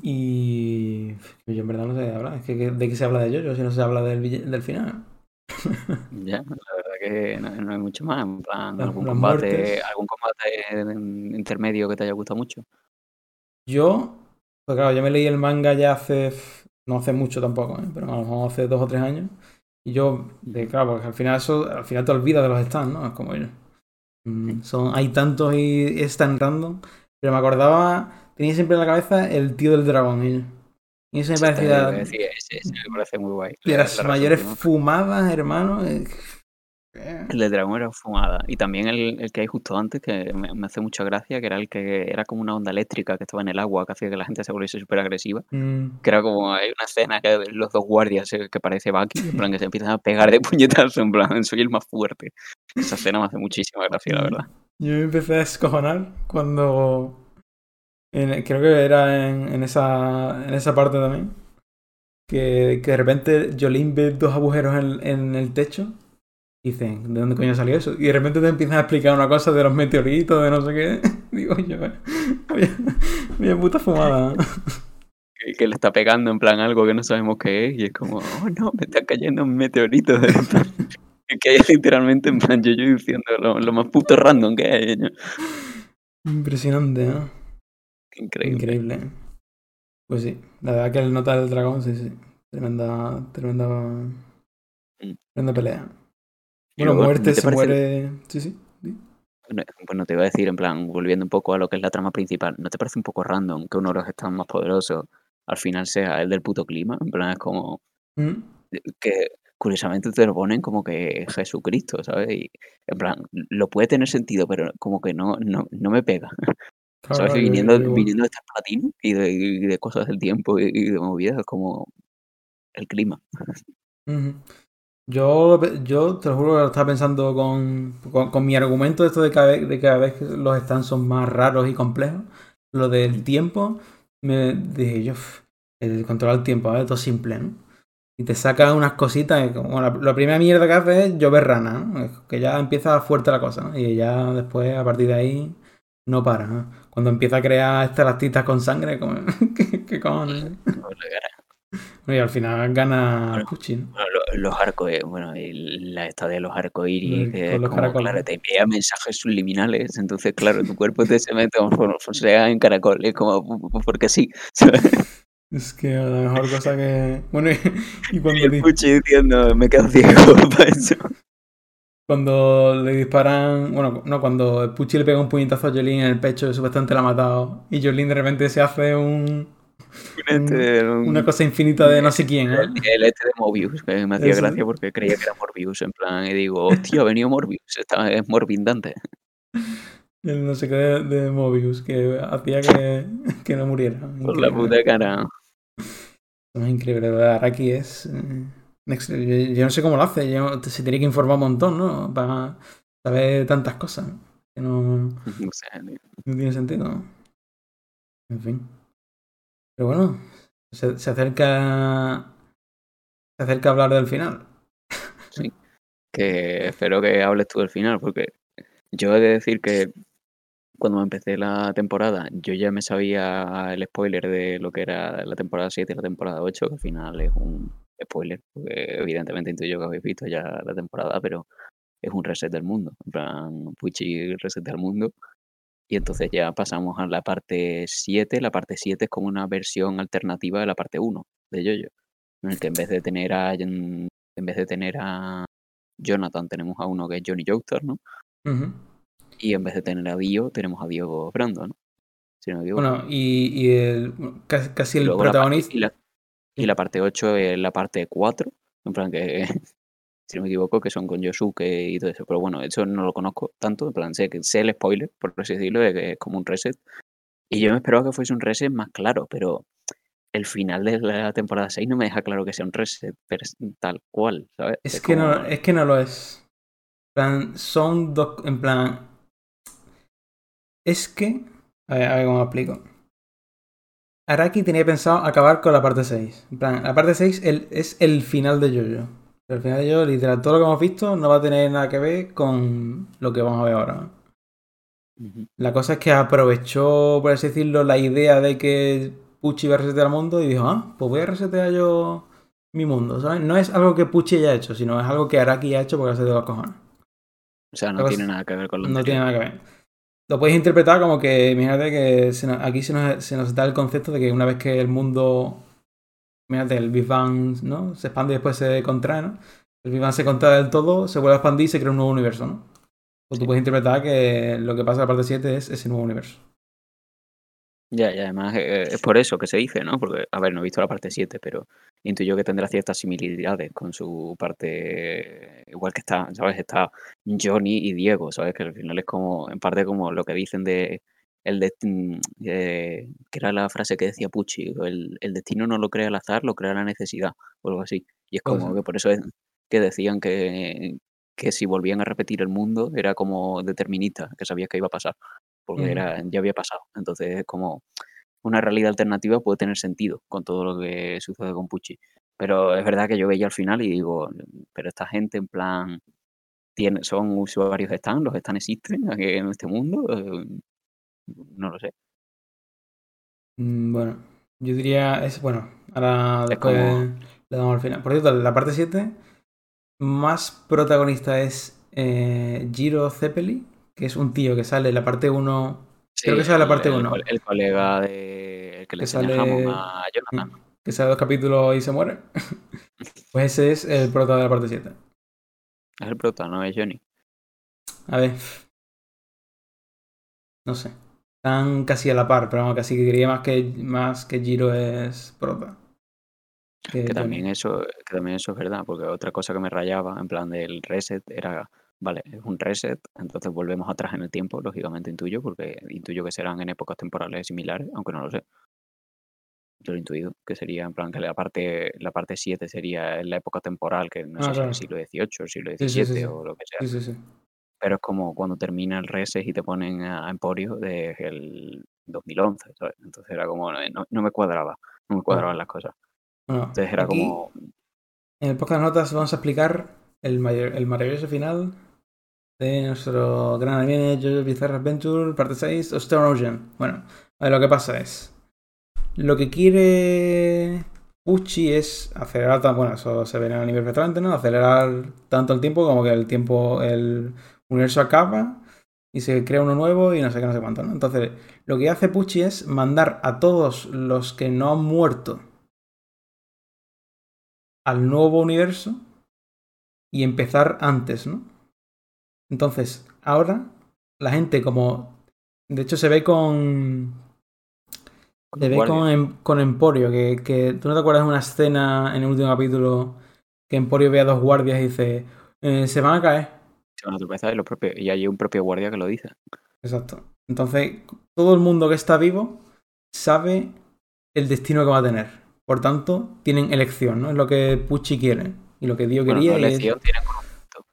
Y yo en verdad no sé hablar. Es que ¿de qué se habla de yo si no se habla del, del final? ya, la verdad que no, hay mucho más. En plan, algún, combate, algún combate intermedio que te haya gustado mucho. Yo, pues claro, yo me leí el manga ya hace, no hace mucho tampoco, ¿eh? pero a lo mejor hace dos o tres años. Y yo, claro, porque al final eso, al final te olvidas de los stands, ¿no? Es como yo. Mm, son, hay tantos y es tan random. Pero me acordaba, tenía siempre en la cabeza el tío del dragón. ¿eh? Y eso me parecía. me parece muy guay. De las mayores fumadas, hermano. Eh, el de dragón era fumada. Y también el, el que hay justo antes, que me, hace mucha gracia, que era el que era como una onda eléctrica que estaba en el agua, que hacía que la gente se volviese súper agresiva. Mm. Que era como, hay una escena que los dos guardias eh, que parece Bucky, en plan que se empiezan a pegar de puñetazos, en plan, soy el más fuerte. Esa escena me hace muchísima gracia, la mm. verdad. Yo me empecé a escojonar cuando... creo que era en, en, esa, en esa parte también. Que, que de repente Jolín ve dos agujeros en, en el techo dicen, ¿de dónde coño salió eso? Y de repente te empiezan a explicar una cosa de los meteoritos, de no sé qué. Digo yo, vaya, puta fumada. Que, le está pegando en plan algo que no sabemos qué es y es como, oh no, me está cayendo un meteorito. Es que hay literalmente en plan yo, yo diciendo lo, más puto random que hay. Impresionante, ¿no? Increíble. Increíble. Pues sí, la verdad que el nota del dragón, sí, sí. Tremenda, tremenda, mm. tremenda pelea. Bueno, muerte se muere. Sí, sí. Bueno, te iba a decir, en plan, volviendo un poco a lo que es la trama principal, ¿no te parece un poco random que uno de los estados más poderosos al final sea el del puto clima? En plan, es como. Mm. que curiosamente te lo ponen como que Jesucristo, ¿sabes? Y en plan, lo puede tener sentido, pero como que no, no, no me pega. ¿Sabes? viniendo, viniendo de este platino y de, cosas del tiempo y, de movidas, como el clima. Yo, yo te lo juro que lo estaba pensando con, con, mi argumento de esto de cada, vez, de cada vez que los stands son más raros y complejos. Lo del tiempo, me dije yo, el controlar el tiempo, ¿vale? Todo simple, ¿no? Y te saca unas cositas, como la, primera mierda que hace es llover rana, ¿no? Que ya empieza fuerte la cosa, ¿no? Y ya después, a partir de ahí, no para. Cuando empieza a crear estas con sangre, como, ¿qué, qué cojones? Y al final gana Pucci, los arcos, eh, bueno, la esta de los arcoíris, que como, claro, te envía mensajes subliminales, entonces, claro, tu cuerpo te se mete como sea en caracoles, como porque sí. Es que la mejor cosa que. Bueno, y, cuando. Y Pucci diciendo, me quedo ciego para eso. Cuando le disparan. Bueno, no, cuando Pucci le pega un puñetazo a Jolene en el pecho, supuestamente la ha matado. Y Jolene de repente se hace un este, una cosa infinita de no sé quién. ¿eh? El, este de Mobius, que me hacía gracia porque creía que era Morbius. En plan, y digo, hostia, ha venido Morbius. Esta es morbindante. El no sé qué de, Mobius, que hacía que, que no muriera. Por la puta cara. Es increíble, Araki es. Eh, Next- yo, yo no sé cómo lo hace. yo- se tiene que informar un montón, ¿no? Para saber tantas cosas. Que no, No sé, no tiene sentido. En fin. Pero bueno, se, se acerca. Se acerca a hablar del final. que espero que hables tú del final, porque yo he de decir que cuando empecé la temporada, yo ya me sabía el spoiler de lo que era la temporada 7 y la temporada 8, que al final es un spoiler, porque evidentemente intuyo que habéis visto ya la temporada, pero es un reset del mundo, en plan, Pucci reset del mundo. Y entonces ya pasamos a la parte 7. La parte 7 es como una versión alternativa de la parte 1 de Jojo. En el que en vez de tener a en vez de tener a Jonathan, tenemos a uno que es Johnny Joestar, ¿no? Y en vez de tener a Dio, tenemos a Diego Brando, ¿no? Si no me equivoco. Bueno, y, y el, casi, casi Y el protagonista. y, la, y la parte 8 es la parte 4, en plan que, si no me equivoco, que son con Yosuke y todo eso. Pero bueno, eso no lo conozco tanto, en plan, sé, que sé el spoiler, por así decirlo, de que es como un reset. Y yo me esperaba que fuese un reset más claro, pero el final de la temporada 6 no me deja claro que sea un reset tal cual, ¿sabes? Es que, como- no, es que no lo es. En plan, son dos. En plan. Es que. A ver, a ver cómo lo explico. Araki tenía pensado acabar con la parte 6. En plan, la parte 6 el- es el final de Jojo. El final de Jojo, literal, todo lo que hemos visto no va a tener nada que ver con lo que vamos a ver ahora. La cosa es que aprovechó, por así decirlo, la idea de que Pucci iba a resetear el mundo y dijo, ah, pues voy a resetear yo mi mundo, ¿sabes? No es algo que Pucci haya hecho, sino es algo que Araki ha hecho porque se de los cojones. O sea, no tiene nada que ver con lo No anterior. tiene nada que ver. Lo puedes interpretar como que, imagínate que se nos- aquí se nos, se nos da el concepto de que una vez que el mundo, imagínate, el Big Bang, ¿no? Se expande y después se contrae, ¿no? El Big Bang se contrae del todo, se vuelve a expandir y se crea un nuevo universo, ¿no? O tú puedes interpretar que lo que pasa en la parte 7 es ese nuevo universo. Ya, y además eh, es por eso que se dice, ¿no? Porque, a ver, no he visto la parte 7, pero intuyo que tendrá ciertas similitudes con su parte, igual que está, ¿sabes? Está Johnny y Diego, ¿sabes? Que al final es como, en parte como lo que dicen de, el destin- eh, que era la frase que decía Pucci, el, el destino no lo crea el azar, lo crea la necesidad, o algo así. Y es como que por eso es que decían que, que si volvían a repetir el mundo era como determinista, que sabías que iba a pasar porque era, ya había pasado. Entonces, es como una realidad alternativa puede tener sentido con todo lo que sucede con Pucci. Pero es verdad que yo veía al final y digo, pero esta gente en plan, tiene, son usuarios de Stan, los Stan existen aquí en este mundo, Eh, no lo sé. Mm, Bueno, yo diría, es bueno, ahora Es después como- le damos al final. Por cierto, la parte 7, más protagonista es eh, Giro Zeppeli, que es un tío que sale en la parte 1, Creo que es la parte el, uno. col- El, colega de, el que le Que enseña sale- a Jonathan. que sale dos capítulos y se muere. pues ese es el prota de la parte 7. Es el prota, no es Johnny. A ver. No sé. Están casi a la par, pero vamos, casi que diría más que, más que Giro es prota. Que también eso, que también eso es verdad, porque otra cosa que me rayaba en plan del reset era, vale, es un reset, entonces volvemos atrás en el tiempo, lógicamente intuyo, porque intuyo que serán en épocas temporales similares, aunque no lo sé. Yo lo he intuido, que sería en plan que la parte, la parte 7 sería en la época temporal, que no Ah, sé si claro. es el siglo XVIII, el siglo XVII sí, sí, sí. o lo que sea. Pero es como cuando termina el reset y te ponen a Emporio desde el 2011, ¿sabes? Entonces era como, no, no- me cuadraba, no me cuadraban las cosas. Entonces era aquí, como, En el podcast de notas vamos a explicar el, mayor- el maravilloso final de nuestro gran anime JoJo Bizarre Adventure, parte 6, of Stone Ocean. Bueno, a ver, lo que pasa es. Lo que quiere Pucci es acelerar, bueno, eso se ve en el anime perfectamente, ¿no? Acelerar tanto el tiempo como que el tiempo, el universo acaba y se crea uno nuevo y no sé qué, no sé cuánto, ¿no? Entonces, lo que hace Pucci es mandar a todos los que no han muerto al nuevo universo y empezar antes, ¿no? Entonces, ahora la gente como... De hecho, se ve con... Se ve con, Em- con Emporio, que, que... ¿Tú no te acuerdas de una escena en el último capítulo que Emporio ve a dos guardias y dice, "Eh, se van a caer? se van a tropezar y, los propios, y hay un propio guardia que lo dice. Exacto. Entonces, todo el mundo que está vivo sabe el destino que va a tener. Por tanto, tienen elección, ¿no? Es lo que Pucci quiere. Y lo que Dio Bueno, quería no es. tienen conocimiento.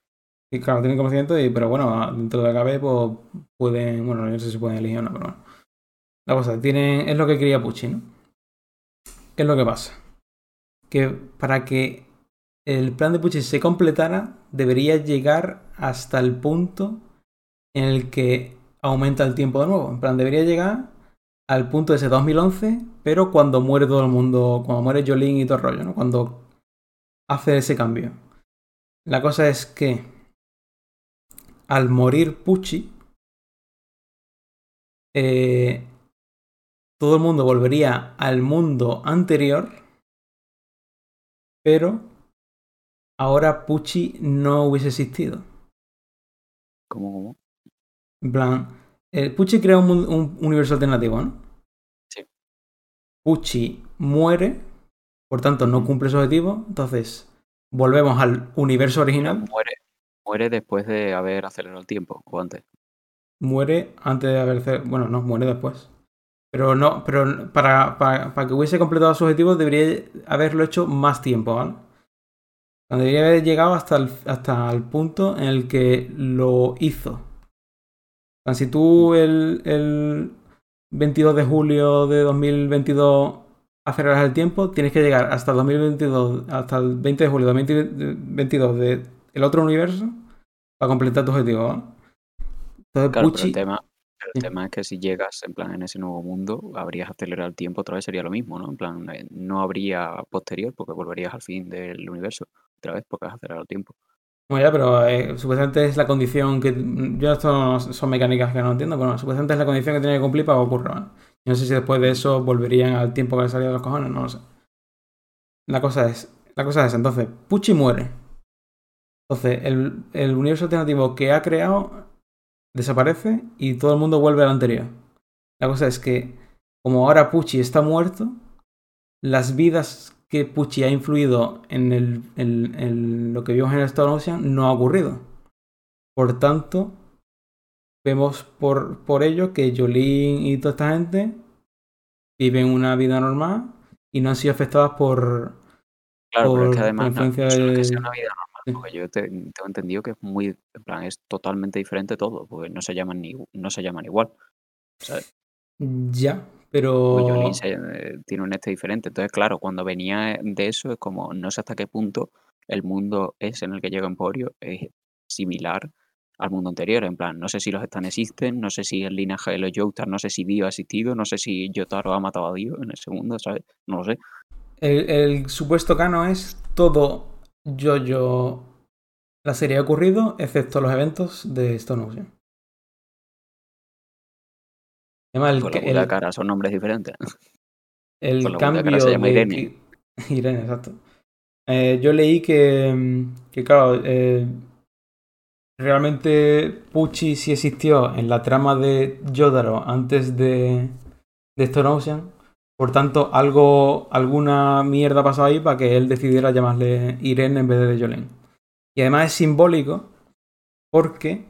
Y claro, tienen conocimiento, y, pero bueno, dentro de la KB, pues pueden. Bueno, no sé si pueden elegir o no, pero bueno. La cosa, tiene, es lo que quería Pucci, ¿no? ¿Qué es lo que pasa? Que para que el plan de Pucci se completara, debería llegar hasta el punto en el que aumenta el tiempo de nuevo. En plan, debería llegar al punto de ese 2011, pero cuando muere todo el mundo, cuando muere Jolene y todo el rollo, ¿no? Cuando hace ese cambio. La cosa es que al morir Pucci, eh, todo el mundo volvería al mundo anterior, pero ahora Pucci no hubiese existido. ¿Cómo, cómo? En plan, eh, Pucci crea un, un universo alternativo, ¿no? Sí. Pucci muere, por tanto no cumple su objetivo, entonces volvemos al universo original. Muere, muere después de haber acelerado el tiempo, o antes. muere antes de haber bueno no muere después pero no pero para, para, para que hubiese completado su objetivo debería haberlo hecho más tiempo ¿vale? debería haber llegado hasta el, hasta el punto en el que lo hizo O sea, si tú el, el 22 de julio de 2022 aceleras el tiempo tienes que llegar hasta el 2022 hasta el 20 de julio de 2022 de el otro universo para completar tu objetivo. Entonces, Claro, pero el tema, pero el Sí. tema es que si llegas en plan en ese nuevo mundo, habrías acelerado el tiempo otra vez, sería lo mismo, ¿no? En plan, eh, no habría posterior porque volverías al fin del universo otra vez porque has acelerado el tiempo. Bueno, ya, pero eh, supuestamente es la condición que. Yo, esto no- son mecánicas que no entiendo, pero no, supuestamente es la condición que tiene que cumplir para que ocurra. ¿vale? No sé si después de eso volverían al tiempo que le salía de los cojones, no lo sé. La cosa es. La cosa es, entonces, Pucci muere. Entonces, el, universo alternativo que ha creado desaparece y todo el mundo vuelve al anterior. La cosa es que, como ahora Pucci está muerto, las vidas que Pucci ha influido en, lo que vimos en el Stone Ocean no ha ocurrido. Por tanto, vemos por, por ello que Jolene y toda esta gente viven una vida normal y no han sido afectadas por... Claro, pero es que además no, es que sea una vida normal, Sí. porque yo te- tengo entendido que es muy, en plan, es totalmente diferente todo, porque no se llaman ni, no se llaman igual. ¿sabes? Ya, pero... Jolene se- eh, tiene un este diferente. Entonces, claro, cuando venía de eso es como, no sé hasta qué punto el mundo es en el que llega Emporio es similar al mundo anterior. En plan, no sé si los Stan existen, no sé si el linaje de los Joestar, no sé si Dio ha existido, no sé si Yotaro ha matado a Dio en ese mundo, ¿sabes? No lo sé. El, el supuesto cano es todo yo-yo la serie ha ocurrido, excepto los eventos de Stone Ocean. Además, el, Por la el- cara son nombres diferentes. el por la puta cara cambio se llama de Irene. Irene, exacto. Eh, yo leí que, mm, que claro, eh, realmente Pucci sí existió en la trama de Yodaro antes de, de Stone Ocean. Por tanto, algo, alguna mierda ha pasado ahí para que él decidiera llamarle Irene en vez de Jolene. Y además es simbólico porque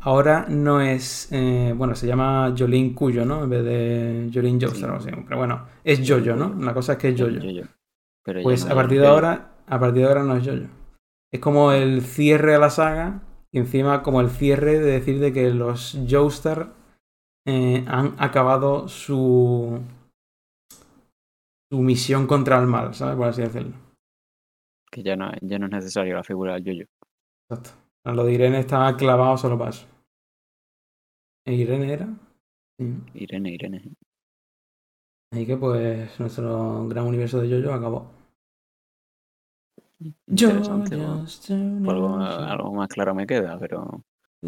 ahora no es. eh, bueno, se llama Jolene Cuyo, ¿no? En vez de Jolene Joestar así. Pero bueno, es Jojo, ¿no? La cosa es que es Jojo. Pero Pues no a partir de ahora, a partir de ahora no es Jojo. Es como el cierre a la saga y encima como el cierre de decir de que los Joestar eh, han acabado su su misión contra el mal, ¿sabes? Por así decirlo. Que ya no, ya no es necesario la figura del yo-yo. Exacto. Lo de Irene estaba clavado solo para eso. ¿E ¿Irene era? Sí. Irene, Irene. Así que pues nuestro gran universo de Jojo acabó. Jojo's Algo, algo más claro me queda, pero.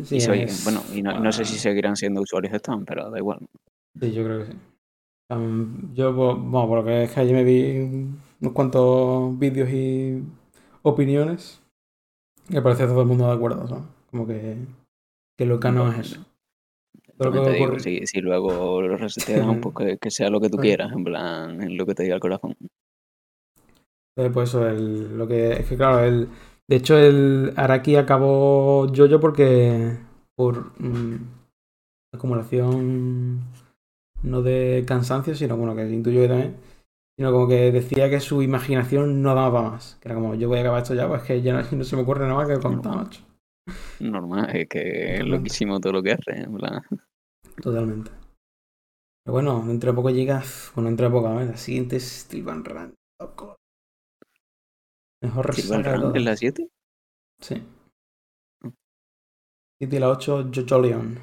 Sí, y soy- es- bueno, y no, no sé si seguirán siendo usuarios de Stan, pero da igual. Sí, yo creo que sí. Yo, por- bueno, por lo que es que ayer me vi unos cuantos vídeos y opiniones. Me parece todo el mundo de acuerdo, ¿sabes? Como que, que lo cano es eso. Te digo, si, si luego lo reseteas, pues que, que sea lo que tú quieras, en plan, en lo que te diga el corazón. Entonces, pues eso, el- lo que es que claro, el, de hecho el Araki acabó Jojo porque por mm, acumulación no de cansancio, sino bueno, que intuyo que también sino como que decía que su imaginación no daba para más. Que era como, yo voy a acabar esto ya, pues que ya no, se me ocurre nada más que contar, macho. Normal, es que es loquísimo todo lo que hace, en plan. Totalmente. Pero bueno, dentro de poco llega, bueno, dentro de poco, ¿eh? la siguiente es Steven Rand. Mejor ¿Steven Rand es la 7? Sí. 7 y la 8, Jojo Leon.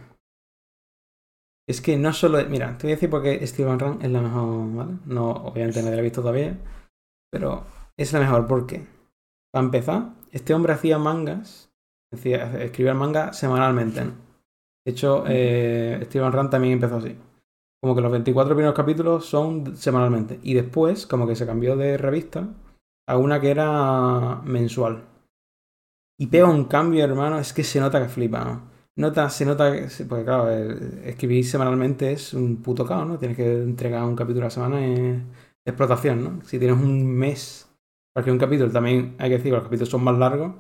Es que no solo. Mira, te voy a decir por qué Steven Run es la mejor, ¿vale? No, obviamente no la he visto todavía. Pero es la mejor porque, para empezar, este hombre hacía mangas. Decía, escribía manga semanalmente. ¿no? De hecho, eh, Steven Run también empezó así. Como que los 24 primeros capítulos son semanalmente. Y después, como que se cambió de revista a una que era mensual. Y pega un cambio, hermano, es que se nota que flipa, ¿no? Nota, se nota que, porque claro, escribir semanalmente es un puto caos, ¿no? Tienes que entregar un capítulo a la semana en explotación, ¿no? Si tienes un mes para que un capítulo, también hay que decir que los capítulos son más largos,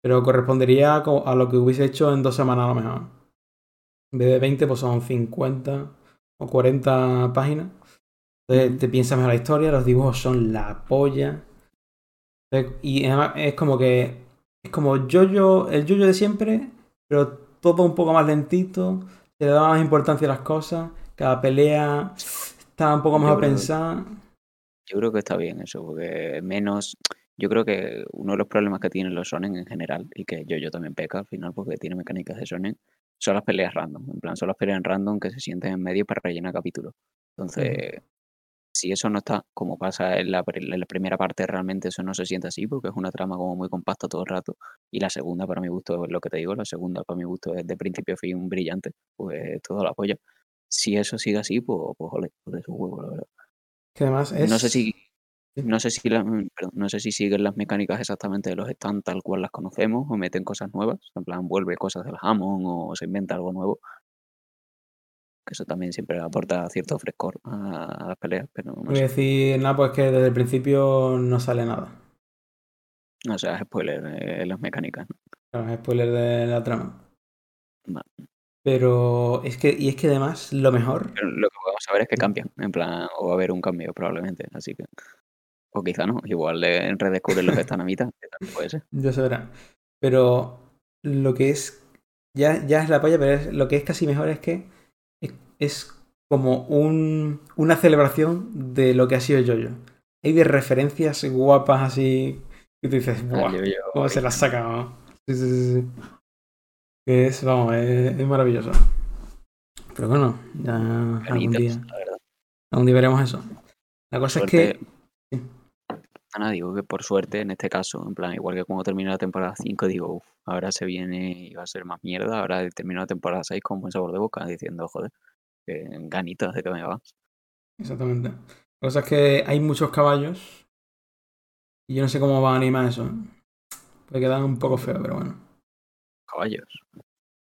pero correspondería a lo que hubiese hecho en dos semanas a lo mejor. En vez de 20, pues son 50 o 40 páginas. Entonces te piensas mejor la historia, los dibujos son la polla. Y además es como que es como yo-yo, el yo-yo de siempre, pero todo un poco más lentito, se le da más importancia a las cosas, cada pelea está un poco mejor pensada. Yo creo que está bien eso, porque menos. Yo creo que uno de los problemas que tienen los Sonen en general, y que yo, yo también peca al final porque tiene mecánicas de Sonen, son las peleas random. En plan, son las peleas random que se sienten en medio para rellenar capítulos. Entonces, si eso no está, como pasa en la, primera parte, realmente eso no se siente así, porque es una trama como muy compacta todo el rato. Y la segunda, para mi gusto, es lo que te digo, la segunda, para mi gusto, es de principio a fin brillante, pues todo lo apoyo. Si eso sigue así, pues, pues ole, pues eso huevo, la verdad. Que además es... No sé si. No sé si, no sé si siguen las mecánicas exactamente de los stands tal cual las conocemos o meten cosas nuevas, en plan vuelve cosas del Hammond o se inventa algo nuevo que eso también siempre aporta cierto frescor a, las peleas. Pero no Voy a decir, nada, pues que desde el principio no sale nada. O sea, es spoiler de las mecánicas. ¿no? es spoiler de la trama. Pero es que, y es que además lo mejor. lo que vamos a ver es que cambian, en plan, o va a haber un cambio probablemente, así que. O quizá no, igual redescubren los que están a mitad, puede ser. Ya se verá. Pero lo que es. Ya, ya es la polla, pero lo que es casi mejor es que es como un, una celebración de lo que ha sido Jojo. Hay de referencias guapas así y tú dices, ¡buah! ¿Cómo se las saca? Sí, sí, sí, sí. Es, vamos, es, maravilloso. Pero bueno, ya algún día, algún día veremos eso. La cosa es que... Nada, digo que por suerte, en este caso, en plan, igual que cuando termina la temporada 5, digo, uff, ahora se viene y va a ser más mierda, ahora termino la temporada 6 con buen sabor de boca, diciendo, joder, ganitas de que me vas. Exactamente. La cosa es que hay muchos caballos y yo no sé cómo va a animar eso. ¿eh? Puede quedar un poco feo, pero bueno. Caballos.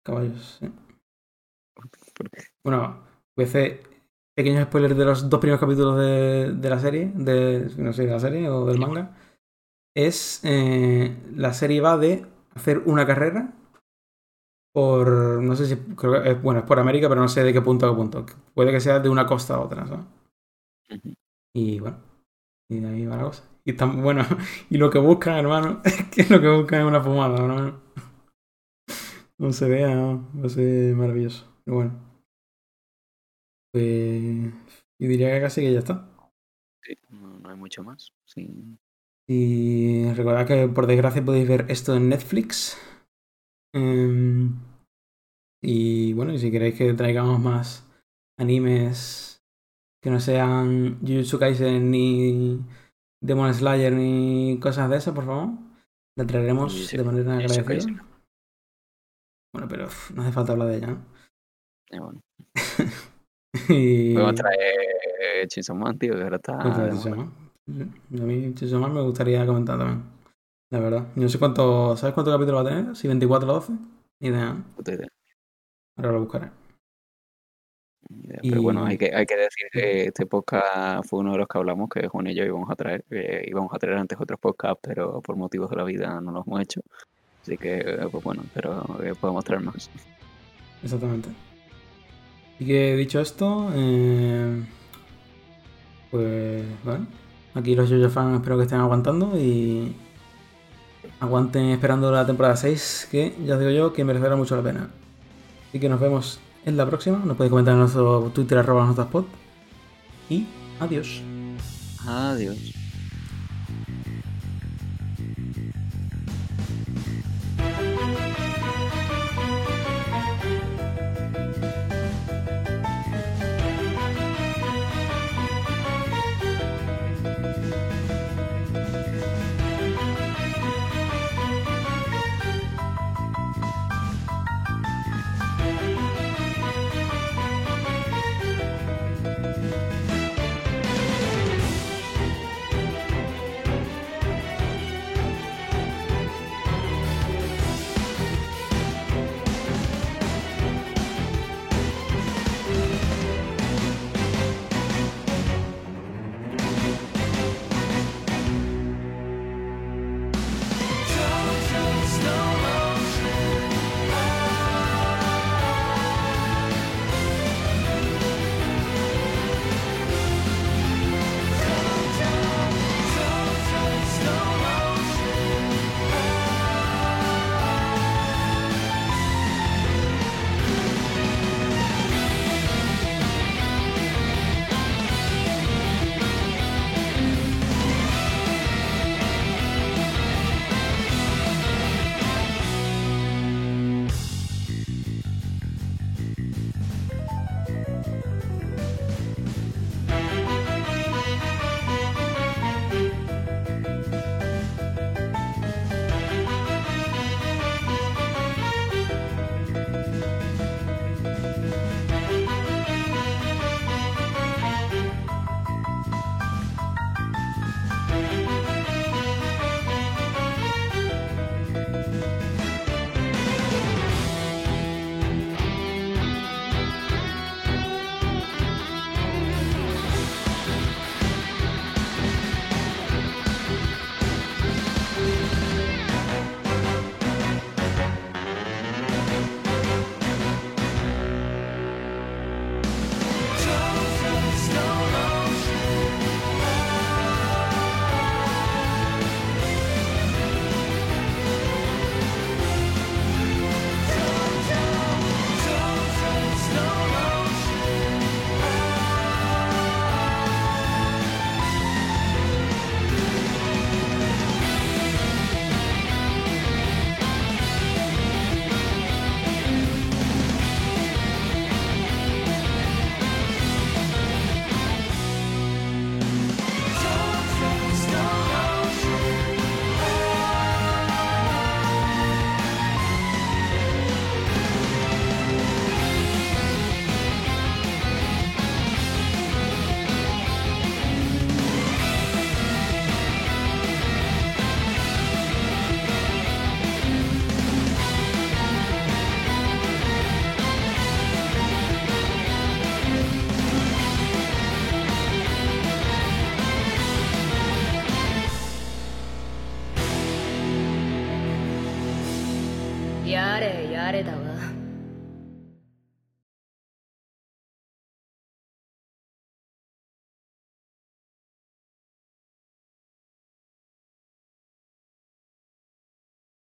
Caballos, sí. Bueno, voy a hacer pequeños spoilers de los dos primeros capítulos de, de la serie, de, no sé, de la serie o del manga. Es, eh, la serie va de hacer una carrera por, no sé si, creo que es, bueno, es por América, pero no sé de qué punto a qué punto. Puede que sea de una costa a otra, ¿sabes? Y bueno, y de ahí va la cosa. Y tan, bueno, y lo que buscan, hermano, es que lo que buscan es una fumada, hermano. No se vea, ¿no? va a ser maravilloso. Pero bueno. Pues, y diría que casi que ya está. Sí, no, hay mucho más. Sí. Y recordad que por desgracia podéis ver esto en Netflix. Em, y bueno, y si queréis que traigamos más animes que no sean Jujutsu Kaisen ni Demon Slayer ni cosas de esas, por favor, la traeremos de manera agradecida. Bueno, pero no hace falta hablar de ella, ¿no? Eh, bueno. y... Podemos traer Chainsaw Man, tío, que ahora está... A mí Chainsaw Man me gustaría comentar también. La verdad. No sé cuánto. ¿Sabes cuántos capítulos va a tener? Si 24 o 12. Idea. idea. Ahora lo buscaré. Pero bueno, hay que, hay que decir que este podcast fue uno de los que hablamos que Juan y yo íbamos a traer. íbamos a traer antes otros podcasts, pero por motivos de la vida no los hemos hecho. Así que, pues bueno, pero podemos traer más. Exactamente. Y que dicho esto, eh, Pues bueno, aquí los JoJo fans espero que estén aguantando y aguanten esperando la temporada 6, que ya digo yo que merecerá mucho la pena. Así que nos vemos en la próxima. Nos podéis comentar en nuestro Twitter arroba notaspot. Y adiós. Adiós.